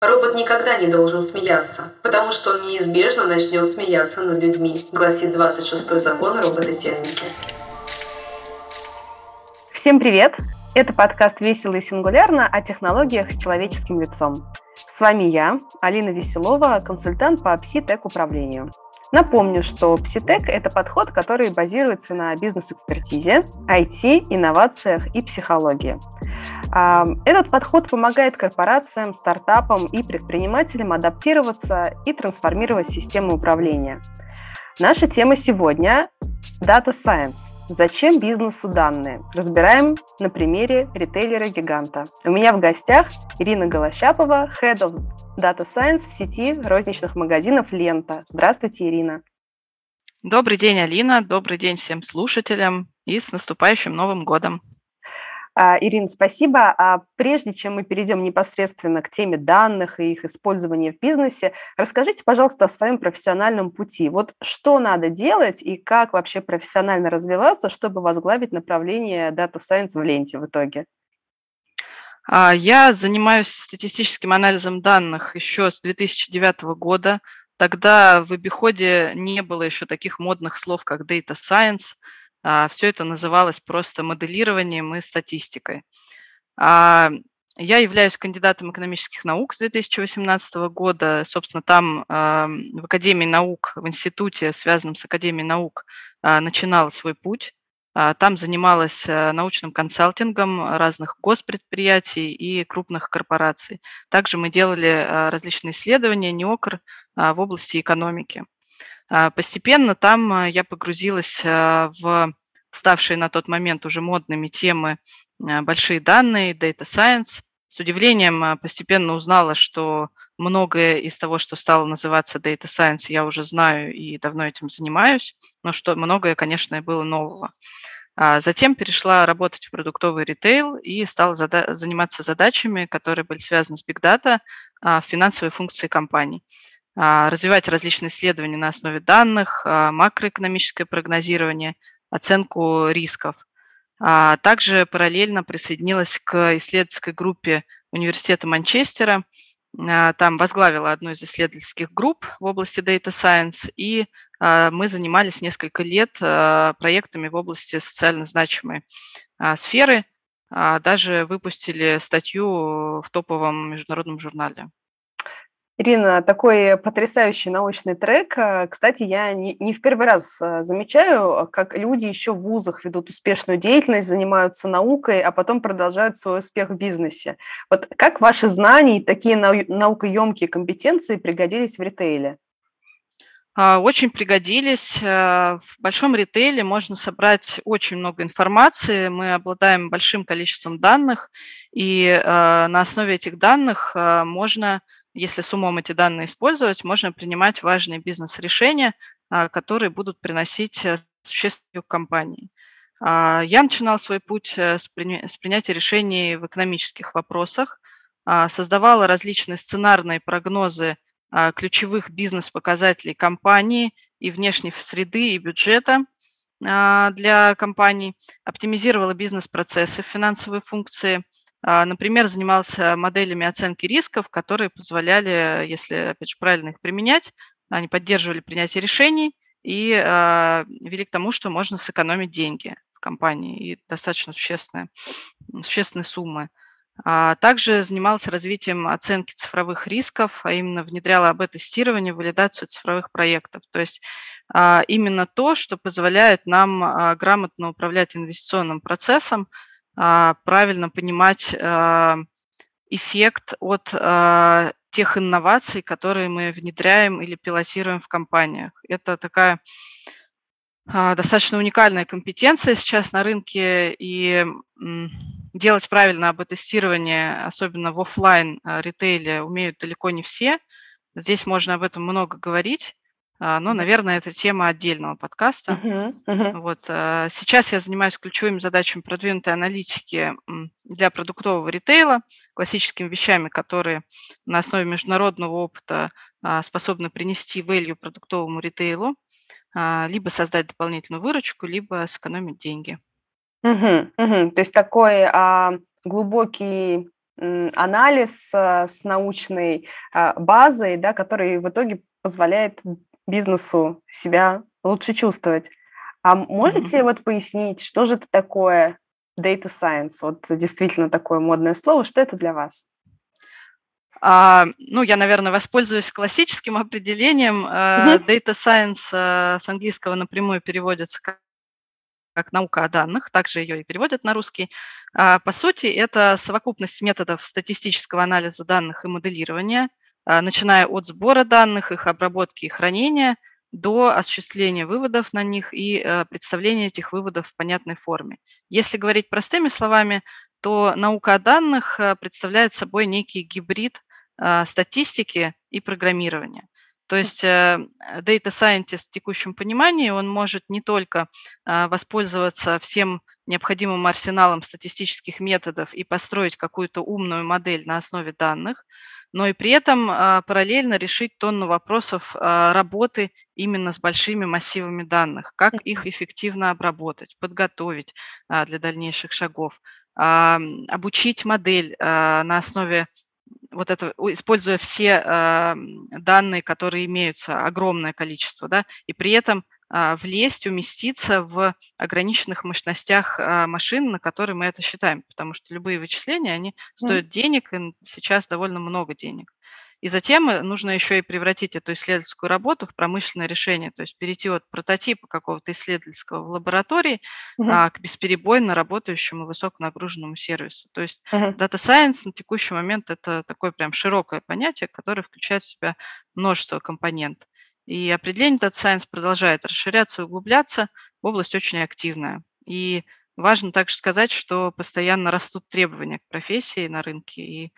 Робот никогда не должен смеяться, потому что он неизбежно начнет смеяться над людьми, гласит 26-й закон о робототехнике. Всем привет! Это подкаст «Весело и сингулярно» о технологиях с человеческим лицом. С вами я, Алина Веселова, консультант по пси-тек управлению. Напомню, что пситек – это подход, который базируется на бизнес-экспертизе, IT, инновациях и психологии. Этот подход помогает корпорациям, стартапам и предпринимателям адаптироваться и трансформировать систему управления. Наша тема сегодня – Data Science. Зачем бизнесу данные? Разбираем на примере ритейлера-гиганта. У меня в гостях Ирина Голощапова, Head of Data Science в сети розничных магазинов «Лента». Здравствуйте, Ирина. Добрый день, Алина. Добрый день всем слушателям и с наступающим Новым годом. А, Ирина, спасибо. А прежде чем мы перейдем непосредственно к теме данных и их использования в бизнесе, расскажите, пожалуйста, о своем профессиональном пути. Вот что надо делать и как вообще профессионально развиваться, чтобы возглавить направление Data Science в ленте в итоге? А, я занимаюсь статистическим анализом данных еще с 2009 года. Тогда в обиходе не было еще таких модных слов, как Data Science – а, Все это называлось просто моделированием и статистикой. А, я являюсь кандидатом экономических наук с 2018 года. Собственно, там в Академии наук, в институте, связанном с Академией наук, а, начинала свой путь. Там занималась научным консалтингом разных госпредприятий и крупных корпораций. Также мы делали различные исследования, НИОКР, в области экономики. Постепенно там я погрузилась в ставшие на тот момент уже модными темы э, большие данные, data science. С удивлением э, постепенно узнала, что многое из того, что стало называться data science, я уже знаю и давно этим занимаюсь, но что многое, конечно, было нового. А затем перешла работать в продуктовый ритейл и стала зада- заниматься задачами, которые были связаны с big data, а, финансовой функции компаний. А, развивать различные исследования на основе данных, макроэкономическое прогнозирование – оценку рисков. А также параллельно присоединилась к исследовательской группе Университета Манчестера. А, там возглавила одну из исследовательских групп в области Data Science, и а, мы занимались несколько лет а, проектами в области социально значимой сферы. Даже выпустили статью в топовом международном журнале. Ирина, такой потрясающий научный трек. Э, кстати, я не, не в первый раз э, замечаю, как люди еще в вузах ведут успешную деятельность, занимаются наукой, а потом продолжают свой успех в бизнесе. Вот как ваши знания и такие наукоемкие компетенции пригодились в ритейле? А, очень пригодились. Э, в большом ритейле можно собрать очень много информации. Мы обладаем большим количеством данных, и на основе этих данных можно если с умом эти данные использовать, можно принимать важные бизнес-решения, а, которые будут приносить э, существенную компании. А, я начинала свой путь э, с принятия решений в экономических вопросах, а, создавала различные сценарные прогнозы ключевых бизнес-показателей компании и внешней среды и бюджета для компаний, оптимизировала бизнес-процессы, финансовые функции – например, занимался моделями оценки рисков, которые позволяли, если, опять же, правильно их применять, они поддерживали принятие решений и а, вели к тому, что можно сэкономить деньги в компании и достаточно существенные, существенные суммы. А также занимался развитием оценки цифровых рисков, а именно внедряла АБ-тестирование, валидацию цифровых проектов. То есть именно то, что позволяет нам грамотно управлять инвестиционным процессом, а, правильно понимать а, эффект от а, тех инноваций, которые мы внедряем или пилотируем в компаниях. Это такая достаточно уникальная компетенция сейчас на рынке, и делать правильно об тестирование, особенно в офлайн ритейле, умеют далеко не все. Здесь можно об этом много говорить. А, ну, наверное, это тема отдельного подкаста. Uh-huh, uh-huh. Вот, а, сейчас я занимаюсь ключевыми задачами продвинутой аналитики для продуктового ритейла, классическими вещами, которые на основе международного опыта а, способны принести value продуктовому ритейлу, либо создать дополнительную выручку, либо сэкономить деньги. Угу, угу. То есть такой а, глубокий анализ с научной базой, да, который в итоге позволяет бизнесу себя лучше чувствовать. А можете mm-hmm. вот пояснить, что же это такое data science? Вот действительно такое модное слово. Что это для вас? А, ну, я, наверное, воспользуюсь классическим определением. Mm-hmm. Data science э, с английского напрямую переводится как как наука о данных, также ее и переводят на русский. А, по сути, это совокупность методов статистического анализа данных и моделирования, начиная от сбора данных, их обработки и хранения – до осуществления выводов на них и э, представления этих выводов в понятной форме. Если говорить простыми словами, то наука о данных э, представляет собой некий гибрид э, статистики и программирования. То есть data scientist в текущем понимании, он может не только воспользоваться всем необходимым арсеналом статистических методов и построить какую-то умную модель на основе данных, но и при этом а, параллельно решить тонну вопросов а, работы именно с большими массивами данных, как их эффективно обработать, подготовить а, для дальнейших шагов, обучить модель на основе вот это, используя все данные, которые имеются, огромное количество, да, и при этом влезть, уместиться в ограниченных мощностях а, машин, на которые мы это считаем, потому что любые вычисления, они стоят mm. денег, и сейчас довольно много денег. И затем э, нужно еще и превратить эту исследовательскую работу в промышленное решение, то есть перейти от прототипа какого-то исследовательского в лаборатории uh-huh. а, к бесперебойно работающему высоконагруженному сервису. То есть uh-huh. Data Science на текущий момент это такое прям широкое понятие, которое включает в себя множество компонентов. И определение Data Science продолжает расширяться и углубляться. Область очень активная. И важно также сказать, что постоянно растут требования к профессии на рынке, и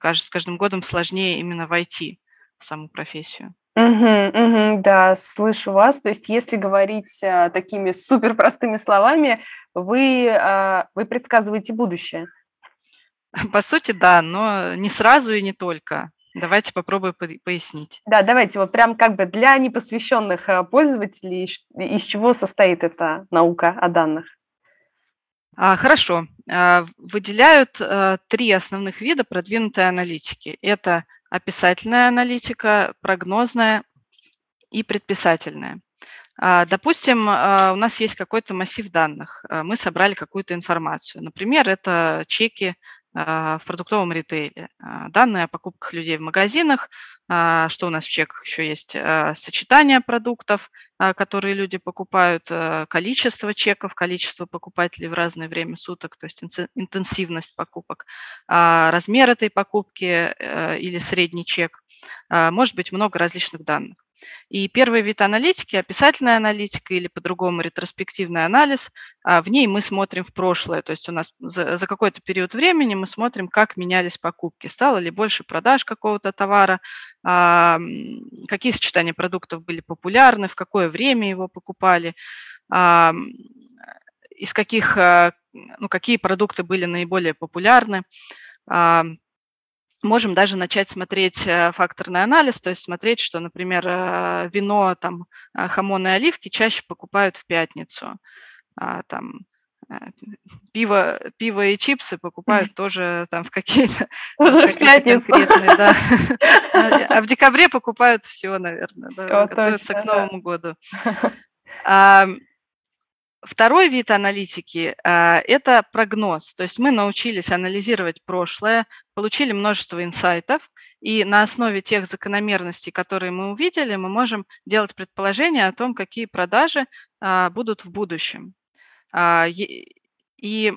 с каждым годом сложнее именно войти в саму профессию. Угу, угу, да, слышу вас. То есть, если говорить а, такими супер простыми словами, вы, а, вы предсказываете будущее. По сути, да, но не сразу и не только. Давайте попробую пояснить. Да, давайте вот прям как бы для непосвященных э, пользователей, из чего состоит эта наука о данных? А, хорошо. А, выделяют а, три основных вида продвинутой аналитики. Это описательная аналитика, прогнозная и предписательная. А, допустим, а, у нас есть какой-то массив данных, мы собрали какую-то информацию. Например, это чеки в продуктовом ритейле. А, данные о покупках людей в магазинах, а, что у нас в чеках еще есть, сочетание продуктов, которые люди покупают, количество чеков, количество покупателей в разное время суток, то есть интенсивность покупок, размер этой покупки э, или средний чек. Может быть много различных данных. И первый вид аналитики, описательная аналитика или по-другому ретроспективный анализ, а, в ней мы смотрим в прошлое, то есть у нас за, за какой-то период времени мы смотрим, как менялись покупки, стало ли больше продаж какого-то товара, а, какие сочетания продуктов были популярны, в какое время его покупали, а, из каких, ну, какие продукты были наиболее популярны. Можем даже начать смотреть э, факторный анализ, то есть смотреть, что, например, э, вино, там, э, хамон и оливки чаще покупают в пятницу, а, там, пиво, пиво и чипсы покупают тоже там в какие-то, пятницу. конкретные, да. А в декабре покупают все, наверное, все, да, готовятся к Новому году. Второй вид аналитики а, – это прогноз. То есть мы научились анализировать прошлое, получили множество инсайтов, и на основе тех закономерностей, которые мы увидели, мы можем делать предположения о том, какие продажи а, будут в будущем. А, и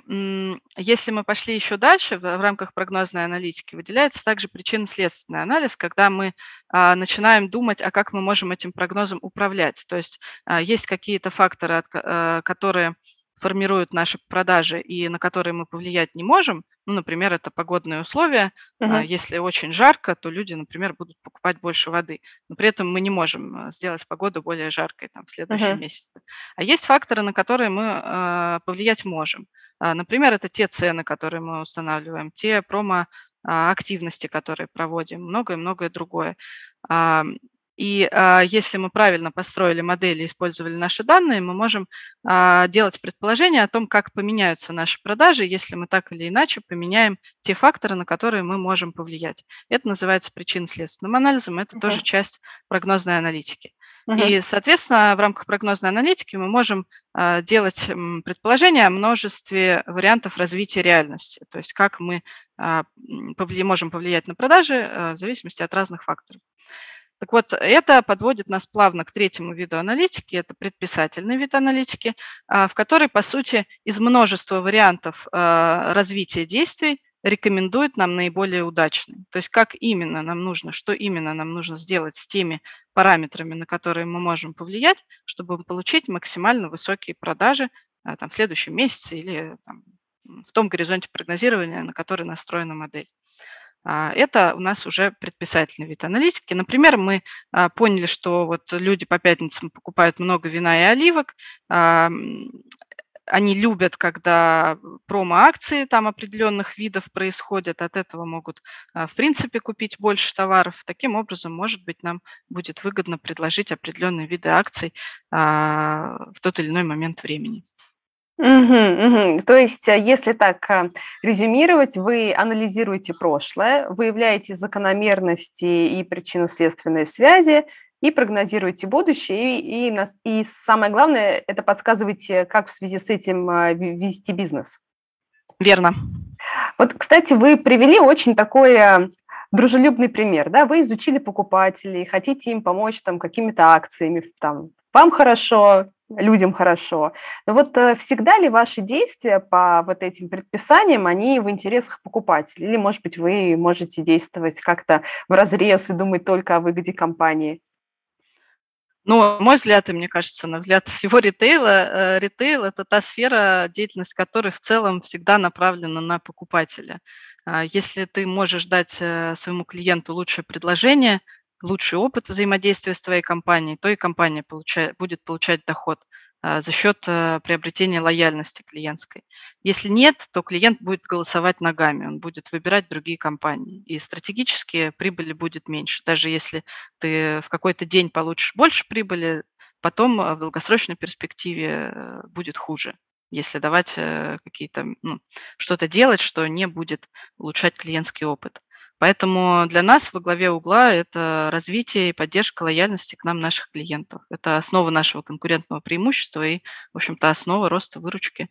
если мы пошли еще дальше, в рамках прогнозной аналитики выделяется также причинно-следственный анализ, когда мы начинаем думать, а как мы можем этим прогнозом управлять. То есть а, есть какие-то факторы, э, которые формируют наши продажи и на которые мы повлиять не можем. Ну, например, это погодные условия. Uh-huh. Если очень жарко, то люди, например, будут покупать больше воды. Но при этом мы не можем э, сделать погоду более жаркой там, в следующем uh-huh. месяце. А есть факторы, на которые мы э, повлиять можем. А, например, это те цены, которые мы устанавливаем, те промо активности, которые проводим, многое-многое другое. И а, если мы правильно построили модели и использовали наши данные, мы можем а, делать предположение о том, как поменяются наши продажи, если мы так или иначе поменяем те факторы, на которые мы можем повлиять. Это называется причинно-следственным анализом, это uh-huh. тоже часть прогнозной аналитики. Uh-huh. И, соответственно, в рамках прогнозной аналитики мы можем а, делать предположения о множестве вариантов развития реальности, то есть как мы а, повли- можем повлиять на продажи а, в зависимости от разных факторов. Так вот, это подводит нас плавно к третьему виду аналитики, это предписательный вид аналитики, в который, по сути, из множества вариантов развития действий рекомендует нам наиболее удачный. То есть как именно нам нужно, что именно нам нужно сделать с теми параметрами, на которые мы можем повлиять, чтобы получить максимально высокие продажи там, в следующем месяце или там, в том горизонте прогнозирования, на который настроена модель. А, это у нас уже предписательный вид аналитики. Например, мы а, поняли, что вот люди по пятницам покупают много вина и оливок, они любят, когда промо-акции там определенных видов происходят, от этого могут, а, в принципе, купить больше товаров. Таким образом, может быть, нам будет выгодно предложить определенные виды акций в тот или иной момент времени. Угу, угу. То есть, э, если так э, резюмировать, вы анализируете прошлое, выявляете закономерности и причинно-следственные связи и прогнозируете будущее, и, и, и самое главное, это подсказываете, как в связи с этим э, вести бизнес. Верно. Вот, кстати, вы привели очень такой дружелюбный пример, да, вы изучили покупателей, хотите им помочь там какими-то акциями, там, вам хорошо, людям хорошо. Но вот э, всегда ли ваши действия по вот этим предписаниям, они в интересах покупателей? Или, может быть, вы можете действовать как-то в разрез и думать только о выгоде компании? Ну, мой взгляд, и мне кажется, на взгляд всего ритейла, э, ритейл – это та сфера, деятельность которой в целом всегда направлена на покупателя. А если ты можешь дать э, своему клиенту лучшее предложение, лучший опыт взаимодействия с твоей компанией, то и компания получает, будет получать доход а, за счет а, приобретения лояльности клиентской. Если нет, то клиент будет голосовать ногами, он будет выбирать другие компании. И стратегически прибыли будет меньше. Даже если ты в какой-то день получишь больше прибыли, потом а, в долгосрочной перспективе э, будет хуже если давать э, какие-то, ну, что-то делать, что не будет улучшать клиентский опыт. Поэтому для нас во главе угла это развитие и поддержка лояльности к нам наших клиентов. Это основа нашего конкурентного преимущества и, в общем-то, основа роста выручки.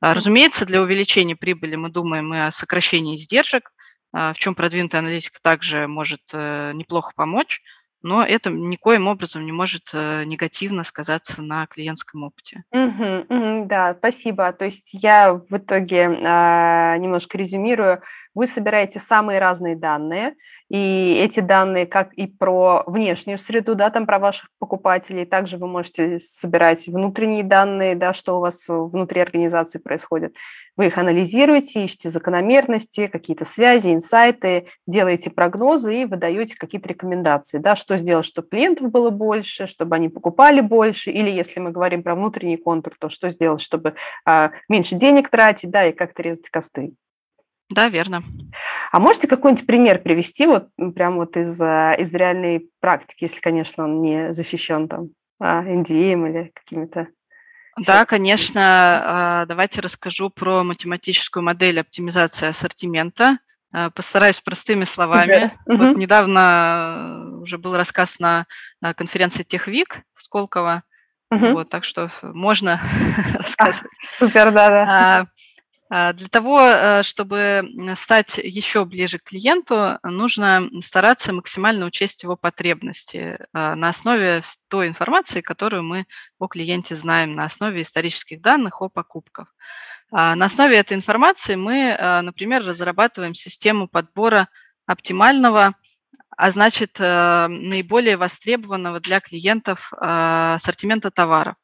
А, разумеется, для увеличения прибыли мы думаем и о сокращении издержек, а, в чем продвинутая аналитика также может э, неплохо помочь, но это никоим образом не может э, негативно сказаться на клиентском опыте. Угу, угу, да, спасибо. То есть я в итоге э, немножко резюмирую. Вы собираете самые разные данные, и эти данные, как и про внешнюю среду, да, там про ваших покупателей, также вы можете собирать внутренние данные, да, что у вас внутри организации происходит. Вы их анализируете, ищете закономерности, какие-то связи, инсайты, делаете прогнозы и выдаете какие-то рекомендации, да, что сделать, чтобы клиентов было больше, чтобы они покупали больше, или если мы говорим про внутренний контур, то что сделать, чтобы а, меньше денег тратить, да, и как-то резать косты. Да, верно. А можете какой-нибудь пример привести вот прям вот из, а, из реальной практики, если, конечно, он не защищен там NDM а, или какими-то да, конечно. А, давайте расскажу про математическую модель оптимизации ассортимента. Постараюсь простыми словами. Да. Вот недавно уже был рассказ на конференции Техвик в Сколково. Угу. Вот, так что можно рассказывать. А, супер, да, да. А, для того, э, чтобы стать еще ближе к клиенту, нужно стараться максимально учесть его потребности а, на основе той информации, которую мы о клиенте знаем, на основе исторических данных о покупках. А, на основе этой информации мы, например, разрабатываем систему подбора оптимального, а значит, э, наиболее востребованного для клиентов ассортимента товаров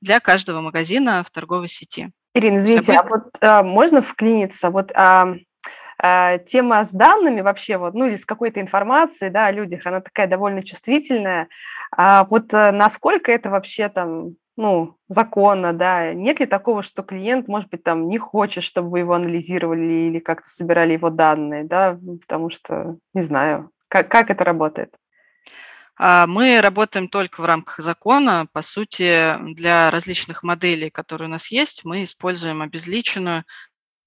для каждого магазина в торговой сети. Ирина, извините, а вот а, можно вклиниться? Вот а, а, тема с данными вообще, вот, ну или с какой-то информацией да, о людях, она такая довольно чувствительная. А вот а, насколько это вообще там ну, законно, да, нет ли такого, что клиент, может быть, там не хочет, чтобы вы его анализировали или как-то собирали его данные, да, потому что, не знаю, как, как это работает? А, мы работаем только в рамках закона. По сути, для различных моделей, которые у нас есть, мы используем обезличенную,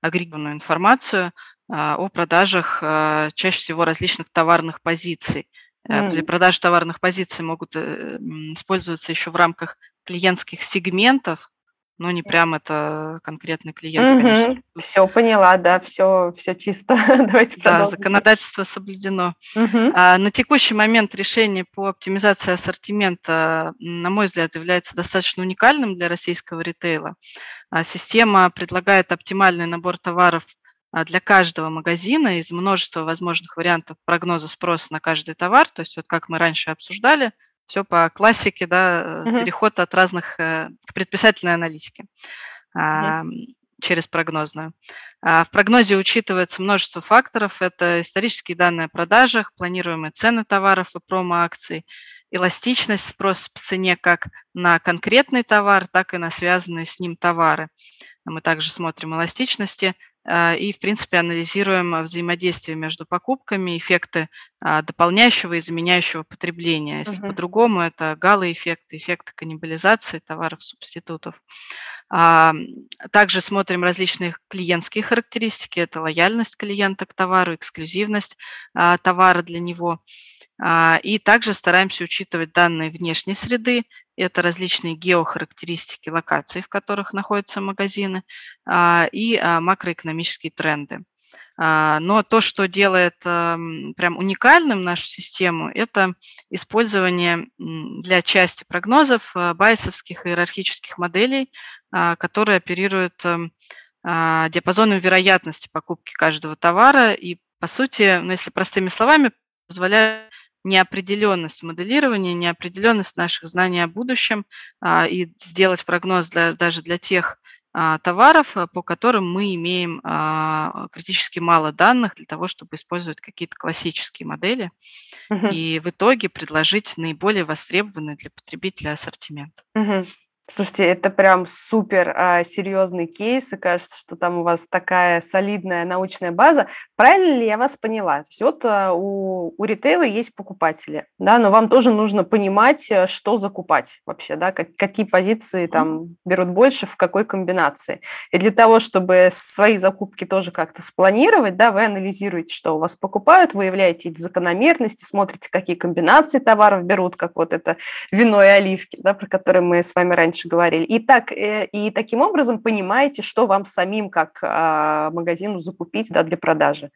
агрегированную информацию а, о продажах а, чаще всего различных товарных позиций. Mm. Для продажи товарных позиций могут э, использоваться еще в рамках клиентских сегментов, но не прям это конкретный клиент, угу. конечно. Все поняла, да, все, все чисто. Давайте Да, продолжим. законодательство соблюдено. Угу. А, на текущий момент решение по оптимизации ассортимента, на мой взгляд, является достаточно уникальным для российского ритейла. А, система предлагает оптимальный набор товаров а, для каждого магазина из множества возможных вариантов прогноза спроса на каждый товар. То есть вот как мы раньше обсуждали, все по классике, да, угу. переход от разных э, к предписательной аналитике угу. через прогнозную. А в прогнозе учитывается множество факторов. Это исторические данные о продажах, планируемые цены товаров и промо-акций, эластичность спроса по цене как на конкретный товар, так и на связанные с ним товары. Мы также смотрим эластичности – а, и, в принципе, анализируем взаимодействие между покупками, эффекты дополняющего и заменяющего потребления. Если uh-huh. по-другому, это гало-эффекты, эффекты каннибализации товаров-субститутов. А, также смотрим различные клиентские характеристики. Это лояльность клиента к товару, эксклюзивность товара для него. И также стараемся учитывать данные внешней среды, это различные геохарактеристики локаций, в которых находятся магазины, а, и а, макроэкономические тренды. А, но то, что делает прям уникальным нашу систему, это использование для части прогнозов байесовских иерархических моделей, которые оперируют диапазоном вероятности покупки каждого товара. И, по сути, ну, если простыми словами, позволяют неопределенность моделирования, неопределенность наших знаний о будущем а, и сделать прогноз для, даже для тех а, товаров, а, по которым мы имеем критически мало данных для того, чтобы использовать какие-то классические модели угу. и в итоге предложить наиболее востребованный для потребителя ассортимент. Угу. Слушайте, это прям супер а, серьезный кейс, и кажется, что там у вас такая солидная научная база. Правильно ли я вас поняла? То есть вот а, у, у ритейла есть покупатели, да, но вам тоже нужно понимать, э, что закупать вообще, да, как, какие позиции там берут больше, в какой комбинации. И для того, чтобы свои закупки тоже как-то спланировать, да, вы анализируете, что у вас покупают, выявляете эти закономерности, смотрите, какие комбинации товаров берут, как вот это вино и оливки, да, про которые мы с вами раньше раньше говорили. И, так, э, и таким образом понимаете, что вам самим как а, магазину закупить да, для продажи.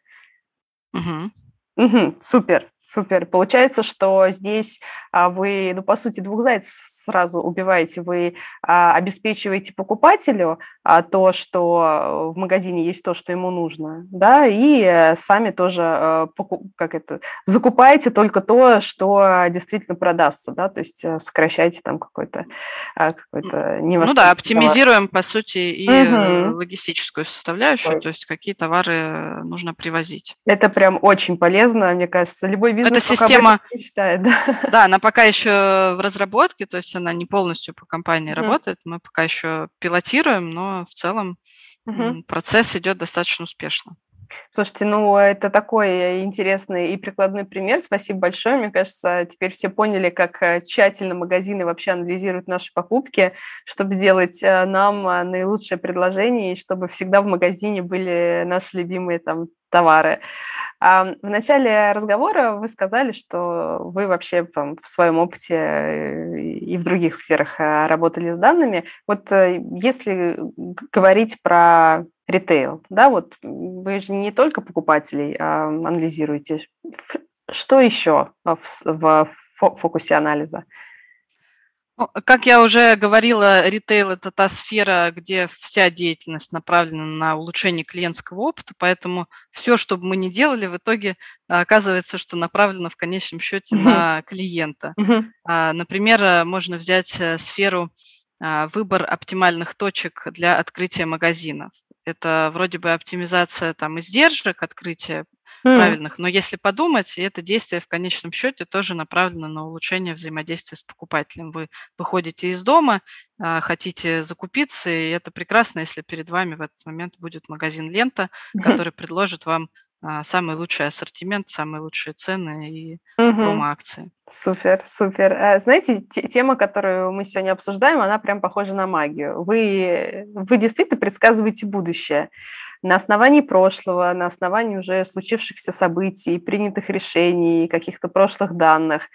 Угу. Угу, супер. Супер. Получается, что здесь а, вы, ну, по сути, двух зайцев сразу убиваете. Вы а, обеспечиваете покупателю а, то, что в магазине есть то, что ему нужно, да, и э, сами тоже а, как это, закупаете только то, что действительно продастся, да, то есть э, сокращаете там какой-то а, какой-то Ну да, оптимизируем, товар. по сути, и угу. логистическую составляющую, Ой. то есть какие товары нужно привозить. Это прям очень полезно, мне кажется. Любой бизнес Эта система, мечтает, да. да, она пока еще в разработке, то есть она не полностью по компании mm работает, мы пока еще пилотируем, но в целом mm процесс идет достаточно успешно. Слушайте, ну это такой интересный и прикладной пример. Спасибо большое. Мне кажется, теперь все поняли, как э, тщательно магазины вообще анализируют наши покупки, чтобы сделать э, нам э, наилучшее предложение, и чтобы всегда в магазине были наши любимые там товары. В начале разговора вы сказали, что вы вообще там, в своем опыте и в других сферах работали с данными. Вот если говорить про ритейл, да, вот вы же не только покупателей а, анализируете. Что еще в, фокусе анализа? Как я уже говорила, ритейл – это та сфера, где вся деятельность направлена на улучшение клиентского опыта, поэтому все, что бы мы ни делали, в итоге оказывается, что направлено в конечном счете на клиента. А, например, можно взять э, сферу а, выбор оптимальных точек для открытия магазинов. Это вроде бы оптимизация там издержек, открытия mm. правильных, но если подумать, это действие в конечном счете тоже направлено на улучшение взаимодействия с покупателем. Вы выходите из дома, а, хотите закупиться, и это прекрасно, если перед вами в этот момент будет магазин «Лента», mm-hmm. который предложит вам самый лучший ассортимент, самые лучшие цены и mm-hmm. промо-акции. Супер, супер. Э, знаете, тема, которую мы сегодня обсуждаем, она прям похожа на магию. Вы, вы действительно предсказываете будущее на основании прошлого, на основании уже случившихся событий, принятых решений, каких-то прошлых данных.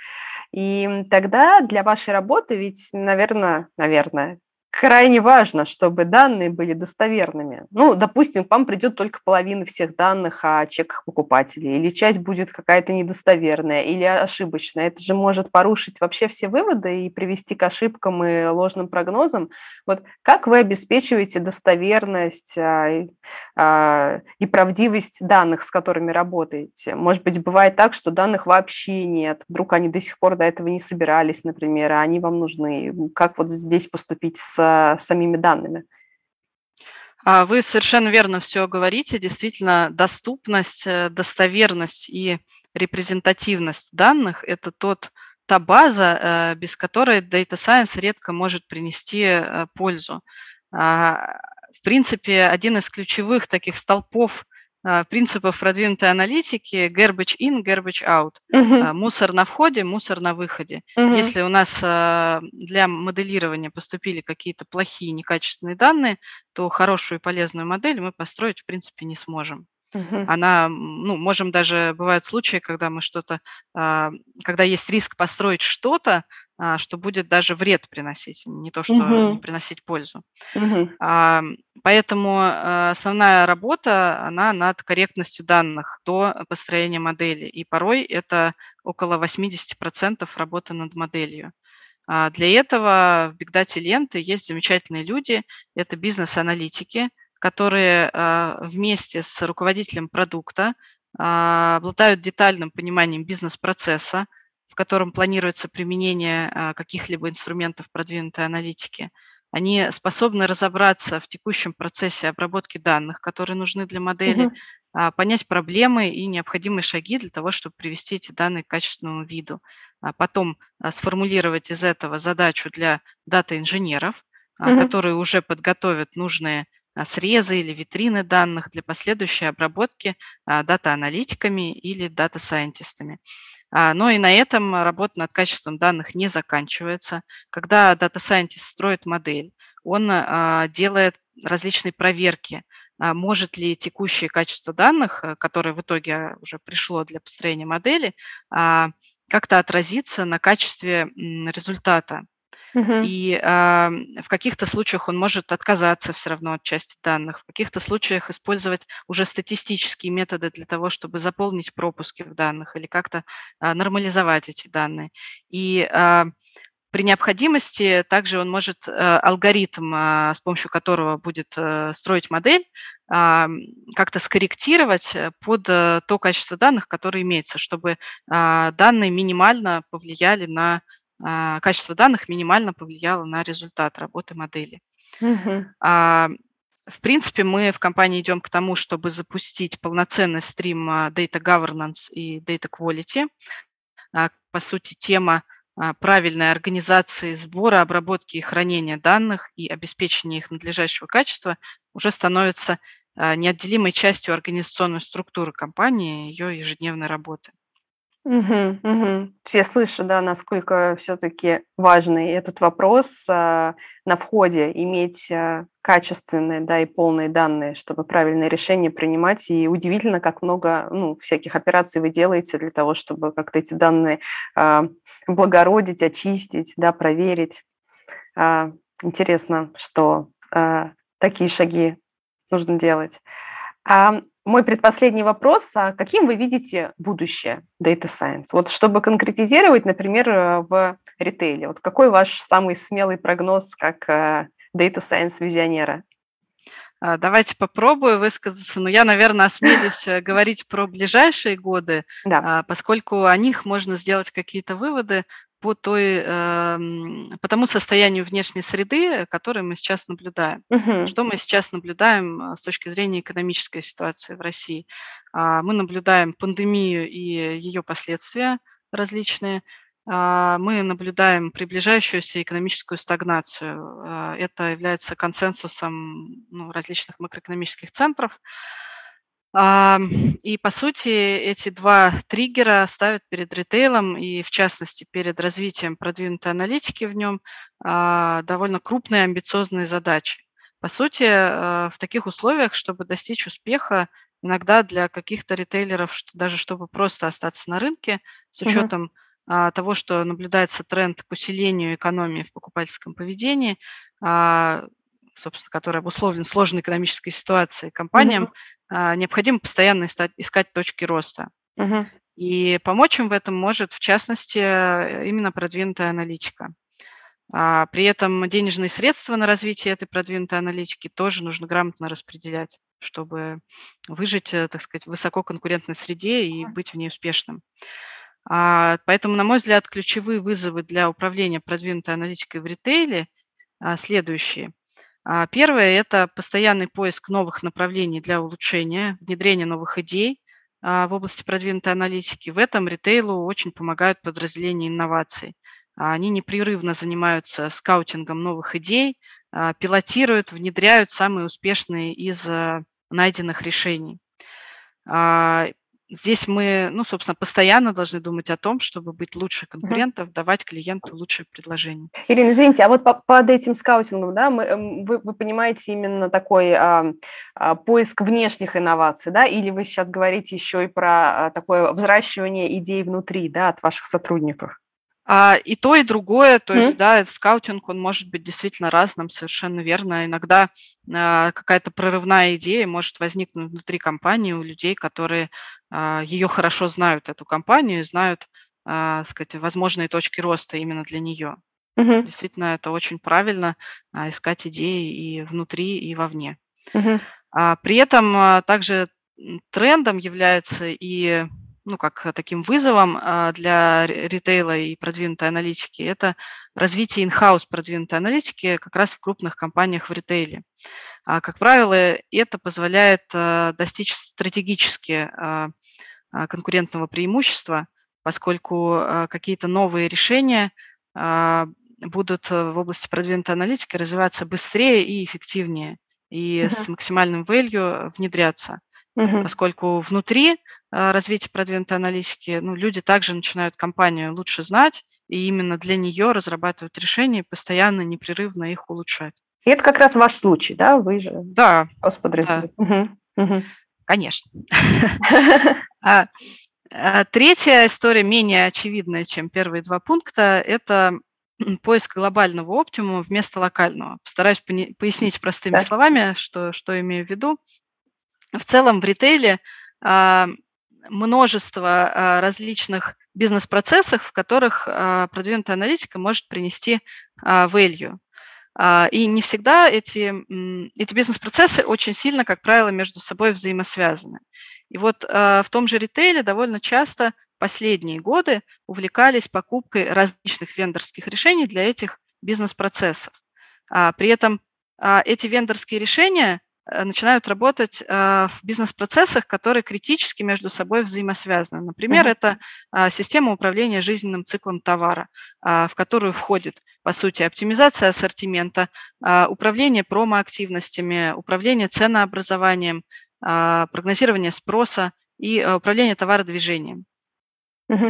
И тогда для вашей работы ведь, наверное, наверное, крайне важно, чтобы данные были достоверными. Ну, допустим, к вам придет только половина всех данных о чеках покупателей, или часть будет какая-то недостоверная, или ошибочная. Это же может порушить вообще все выводы и привести к ошибкам и ложным прогнозам. Вот как вы обеспечиваете достоверность а, а, и правдивость данных, с которыми работаете? Может быть, бывает так, что данных вообще нет, вдруг они до сих пор до этого не собирались, например, а они вам нужны. Как вот здесь поступить с самими данными. А, вы совершенно верно все говорите. Действительно, доступность, э, достоверность и репрезентативность данных – это тот, та база, э, без которой Data Science редко может принести э, пользу. А, в принципе, один из ключевых таких столпов принципов продвинутой аналитики garbage in, garbage out. Uh-huh. Мусор на входе, мусор на выходе. Uh-huh. Если у нас а, для моделирования поступили какие-то плохие, некачественные данные, то хорошую и полезную модель мы построить, в принципе, не сможем. Uh-huh. Она, ну, можем даже, бывают случаи, когда мы что-то, когда есть риск построить что-то, а, что будет даже вред приносить, не то что угу. не приносить пользу. Угу. Поэтому а, основная работа, она над корректностью данных до построения модели. И порой это около 80% работы над моделью. А, для этого в Big Data ленты есть замечательные люди, это бизнес-аналитики, которые вместе с руководителем продукта обладают детальным пониманием бизнес-процесса, в котором планируется применение а, каких-либо инструментов продвинутой аналитики, они способны разобраться в текущем процессе обработки данных, которые нужны для модели, угу. понять проблемы и необходимые шаги для того, чтобы привести эти данные к качественному виду. А потом сформулировать из этого задачу для дата-инженеров, угу. которые уже подготовят нужные срезы или витрины данных для последующей обработки дата-аналитиками или дата-сайентистами. А, но и на этом работа над качеством данных не заканчивается. Когда Data Scientist строит модель, он а, делает различные проверки, а, может ли текущее качество данных, э, которое в итоге уже пришло для построения модели, как-то отразиться на качестве результата. Угу. И э, в каких-то случаях он может отказаться все равно от части данных, в каких-то случаях использовать уже статистические методы для того, чтобы заполнить пропуски в данных или как-то э, нормализовать эти данные. И э, при необходимости также он может э, алгоритм, э, с помощью которого будет э, строить модель, э, как-то скорректировать под э, то количество данных, которое имеется, чтобы э, данные минимально повлияли на качество данных минимально повлияло на результат работы модели. Угу. В принципе, мы в компании идем к тому, чтобы запустить полноценный стрим а, Data Governance и Data Quality. По сути, тема правильной организации сбора, обработки и хранения данных и обеспечения их надлежащего качества уже становится неотделимой частью организационной структуры компании и ее ежедневной работы. Угу, угу. Я слышу, да, насколько все-таки важный этот вопрос а, на входе иметь а, качественные, да, и полные данные, чтобы правильные решения принимать. И удивительно, как много, ну, всяких операций вы делаете для того, чтобы как-то эти данные а, благородить, очистить, да, проверить. А, интересно, что а, такие шаги нужно делать. А мой предпоследний вопрос, а каким вы видите будущее Data Science? Вот чтобы конкретизировать, например, э, в ритейле, вот какой ваш самый смелый прогноз как э, Data Science визионера? А, давайте попробую высказаться. Но я, наверное, осмелюсь э, говорить про ближайшие годы, да. А, поскольку о них можно сделать какие-то выводы по, той, эм, по тому состоянию внешней среды, которое мы сейчас наблюдаем. Угу. Что мы сейчас наблюдаем э, с точки зрения экономической ситуации в России? А, мы наблюдаем пандемию и ее последствия различные. А, мы наблюдаем приближающуюся экономическую стагнацию. А, это является консенсусом ну, различных макроэкономических центров. И, по сути, эти два триггера ставят перед ритейлом и, в частности, перед развитием продвинутой аналитики в нем а, довольно крупные амбициозные задачи. По сути, а, в таких условиях, чтобы достичь успеха, иногда для каких-то ритейлеров, что даже чтобы просто остаться на рынке, с учетом uh-huh. того, что наблюдается тренд к усилению экономии в покупательском поведении, собственно, который обусловлен сложной экономической ситуацией, компаниям а, необходимо постоянно искать точки роста. Угу. И помочь им в этом может, в частности, именно продвинутая аналитика. А при этом денежные средства на развитие этой продвинутой аналитики тоже нужно грамотно распределять, чтобы выжить, э, так сказать, в высококонкурентной среде и быть в ней успешным. А, поэтому, на мой взгляд, ключевые вызовы для управления продвинутой аналитикой в ритейле следующие. А, первое– это постоянный поиск новых направлений для улучшения, внедрения новых идей а, в области продвинутой аналитики. В этом ритейлу очень помогают подразделения инноваций. А, они непрерывно занимаются скаутингом новых идей, пилотируют, внедряют самые успешные из найденных решений. Здесь мы, ну, собственно, постоянно должны думать о том, чтобы быть лучше конкурентов, mm-hmm. давать клиенту лучшее предложение. Ирина, извините, а вот по, под этим скаутингом, да, мы, эм, вы, вы понимаете именно такой а, а, поиск внешних инноваций, да, или вы сейчас говорите еще и про а, такое взращивание идей внутри, да, от ваших сотрудников? А, и то, и другое, то есть, да, скаутинг, он может быть действительно разным, совершенно верно. Иногда а, какая-то прорывная идея может возникнуть внутри компании у людей, которые а, ее хорошо знают, эту компанию, знают, а, сказать, возможные точки роста именно для нее. Угу. Действительно, это очень правильно а, искать идеи и внутри, и вовне. Угу. А, при этом а, также трендом является и ну, как таким вызовом а, для ритейла и продвинутой аналитики, это развитие in-house продвинутой аналитики как раз в крупных компаниях в ритейле. А, как правило, это позволяет а, достичь стратегически конкурентного преимущества, поскольку какие-то новые решения будут в области продвинутой аналитики развиваться быстрее и эффективнее, и uh-huh. с максимальным value внедряться. Uh-huh. Поскольку внутри а, развития продвинутой аналитики, ну, люди также начинают компанию лучше знать, и именно для нее разрабатывают решения и постоянно, непрерывно их улучшать. И это как раз ваш случай, да? Вы же да, господи. Да. Угу. Конечно. А, а третья история менее очевидная, чем первые два пункта, это поиск глобального оптимума вместо локального. Постараюсь пояснить простыми словами, что, что имею в виду. В целом в ритейле множество а, различных бизнес-процессов, в которых а, продвинутая аналитика может принести а, value. И не всегда эти, эти бизнес-процессы очень сильно, как правило, между собой взаимосвязаны. И вот в том же ритейле довольно часто последние годы увлекались покупкой различных вендорских решений для этих бизнес-процессов. При этом эти вендорские решения начинают работать э, в бизнес-процессах, которые критически между собой взаимосвязаны. Например, mm-hmm. это а, система управления жизненным циклом товара, а, в которую входит, по сути, оптимизация ассортимента, а, управление промоактивностями, управление ценообразованием, прогнозирование спроса и управление товародвижением.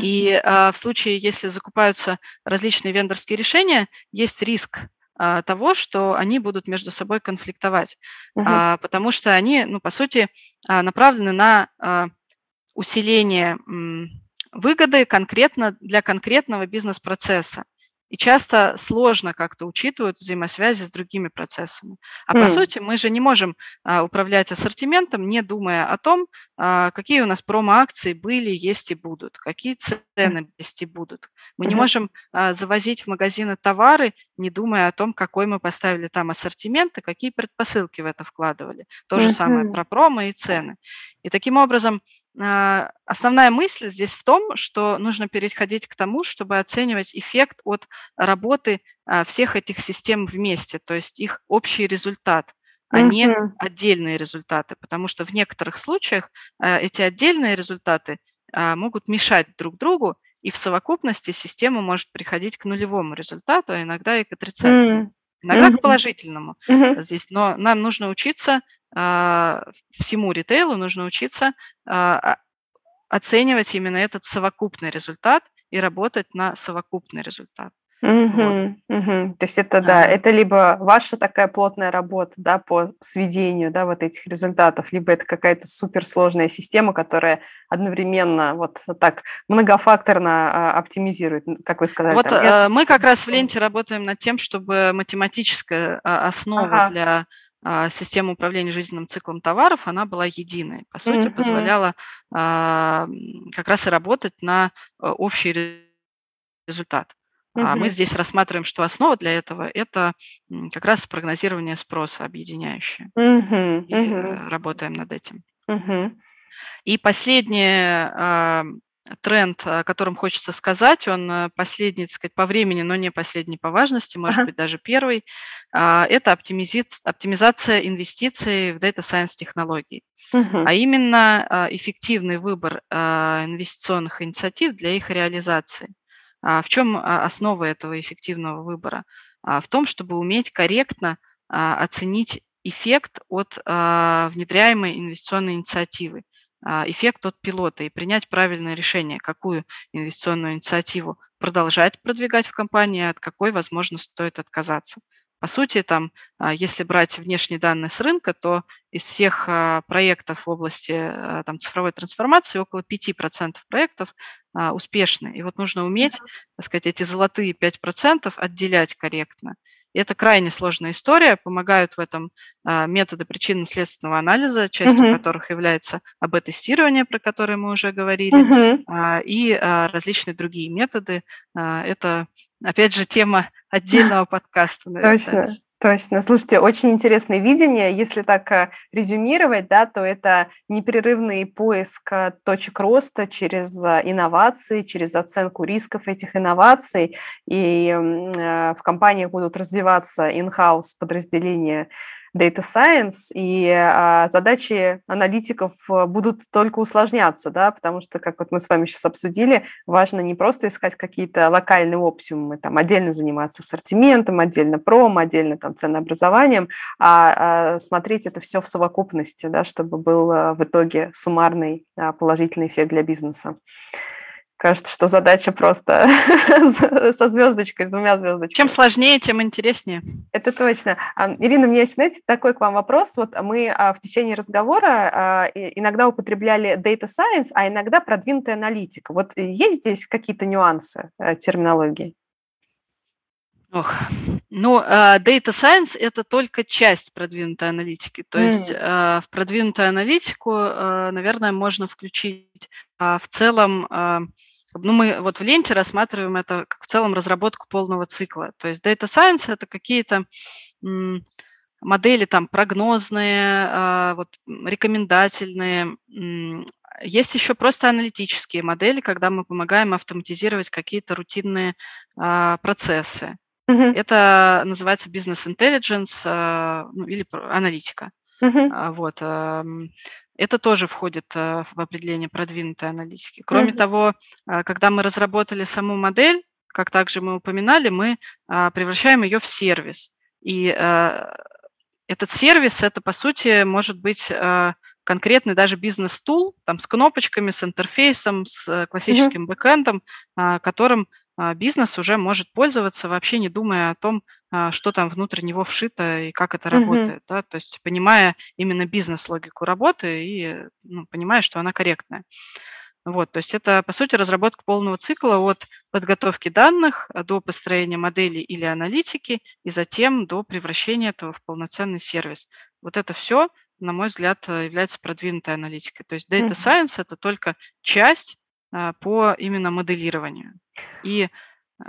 И в случае, если закупаются различные вендорские решения, есть риск а, того, что они будут между собой конфликтовать, угу. а, потому что они, ну, по сути, а, направлены на а, усиление м, выгоды конкретно для конкретного бизнес-процесса и часто сложно как-то учитывают взаимосвязи с другими процессами. А mm. по сути мы же не можем а, управлять ассортиментом, не думая о том, а, какие у нас промо-акции были, есть и будут, какие цены есть и будут. Мы mm-hmm. не можем а, завозить в магазины товары, не думая о том, какой мы поставили там ассортимент и какие предпосылки в это вкладывали. То же самое про промо и цены. И таким образом а, основная мысль здесь в том, что нужно переходить к тому, чтобы оценивать эффект от работы а, всех этих систем вместе, то есть их общий результат а mm-hmm. не отдельные результаты, потому что в некоторых случаях эти отдельные результаты могут мешать друг другу, и в совокупности система может приходить к нулевому результату, а иногда и к отрицательному. иногда mm-hmm. к положительному mm-hmm. здесь. Но нам нужно учиться а, всему ритейлу, нужно учиться а, оценивать именно этот совокупный результат и работать на совокупный результат. Угу, вот. угу. То есть это, да, это либо ваша такая плотная работа, да, по сведению, да, вот этих результатов, либо это какая-то суперсложная система, которая одновременно вот так многофакторно а, оптимизирует, как вы сказали. Вот там, э, мы как раз в ленте работаем над тем, чтобы математическая а, основа ага. для а, системы управления жизненным циклом товаров, она была единой. По сути, mm-hmm. позволяла а, как раз и работать на общий результат. А мы здесь рассматриваем, что основа для этого – это как раз прогнозирование спроса объединяющее. И угу. работаем над этим. И последний тренд, о котором хочется сказать, он э, последний, так сказать, по времени, но не последний по важности, может быть, даже первый, это оптимизация инвестиций в Data Science технологий. Угу. А именно эффективный выбор инвестиционных инициатив для их реализации. А в чем а, основа этого эффективного выбора? А, в том, чтобы уметь корректно оценить эффект от внедряемой инвестиционной инициативы, эффект от пилота и принять правильное решение, какую инвестиционную инициативу продолжать продвигать в компании, от какой, возможно, стоит отказаться. По сути, там, если брать внешние данные с рынка, то из всех проектов в области там, цифровой трансформации около 5% проектов успешны. И вот нужно уметь, так сказать, эти золотые 5% отделять корректно. И это крайне сложная история. Помогают в этом методы причинно-следственного анализа, частью uh-huh. которых является АБ-тестирование, про которое мы уже говорили, uh-huh. и различные другие методы. Это, опять же, тема отдельного подкаста, наверное. Точно. Точно. Слушайте, очень интересное видение. Если так э, резюмировать, да, то это непрерывный поиск э, точек роста через э, инновации, через оценку рисков этих инноваций. И в компаниях будут развиваться in-house подразделения Data Science, и а, задачи аналитиков э, будут только усложняться, да, потому что, как вот мы с вами сейчас обсудили, важно не просто искать какие-то локальные оптимумы, там, отдельно заниматься ассортиментом, отдельно пром, отдельно там ценообразованием, а, а смотреть это все в совокупности, да, чтобы был э, в итоге суммарный а, положительный эффект для бизнеса. Кажется, что задача просто со звездочкой, с двумя звездочками. Чем сложнее, тем интереснее. Это точно. Ирина, мне есть, знаете, такой к вам вопрос. Вот мы а, в течение разговора а, иногда употребляли data science, а иногда продвинутая аналитика. Вот есть здесь какие-то нюансы э, терминологии? Ох, ну, data science – это только часть продвинутой аналитики. То mm. есть в продвинутую аналитику, наверное, можно включить в целом ну, мы вот в ленте рассматриваем это как в целом разработку полного цикла. То есть Data Science – это какие-то модели там прогнозные, а, вот, рекомендательные. Есть еще просто аналитические модели, когда мы помогаем автоматизировать какие-то рутинные а, процессы. Это называется бизнес intelligence а, ну, или аналитика. Uh-huh. Вот. Это тоже входит э, в определение продвинутой аналитики. Кроме mm-hmm. того, э, когда мы разработали саму модель, как также мы упоминали, мы а, превращаем ее в сервис. И э, этот сервис, это по сути может быть конкретный даже бизнес-тул, там с кнопочками, с интерфейсом, с классическим mm-hmm. бэкэндом, а, которым бизнес уже может пользоваться, вообще не думая о том, что там внутрь него вшито и как это Мгм. работает, да, то есть понимая именно бизнес-логику работы и ну, понимая, что она корректная. Вот, то есть это, по сути, разработка полного цикла от подготовки данных а, до построения модели или аналитики и затем до превращения этого в полноценный сервис. Вот это все, на мой взгляд, э, является продвинутой аналитикой. То есть Data. Science– это только часть а, по именно моделированию и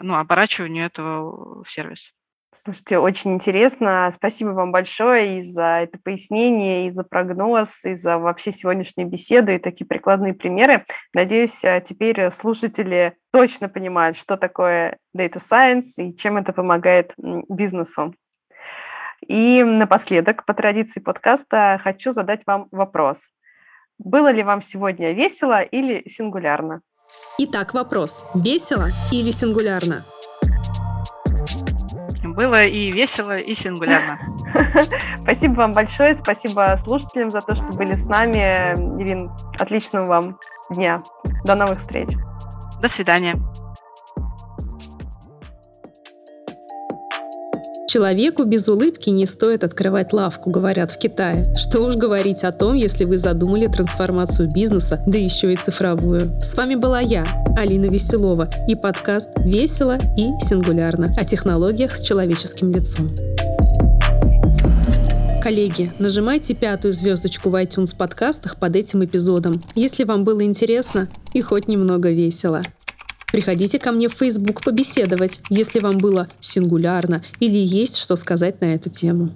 ну, оборачиванию этого в сервис. Слушайте, очень интересно. Спасибо вам большое и за это пояснение, и за прогноз, и за вообще сегодняшнюю беседу, и такие прикладные примеры. Надеюсь, а, теперь слушатели точно понимают, что такое Data Science и чем это помогает бизнесу. И напоследок, по традиции подкаста, хочу задать вам вопрос. Было ли вам сегодня весело или? Итак, вопрос. Весело или сингулярно? Было и весело, и сингулярно. Спасибо вам большое, спасибо слушателям за то, что были с нами. Ирин, отличного вам дня. До новых встреч. До свидания. Человеку без улыбки не стоит открывать лавку, говорят в Китае. Что уж говорить о том, если вы задумали трансформацию бизнеса, да еще и цифровую. С вами была я, Алина Веселова, и подкаст «Весело и сингулярно» о технологиях с человеческим лицом. Коллеги, нажимайте пятую звездочку в iTunes подкастах под этим эпизодом, если вам было интересно и хоть немного весело. Приходите ко мне в Facebook побеседовать, если вам было сингулярно или есть что сказать на эту тему.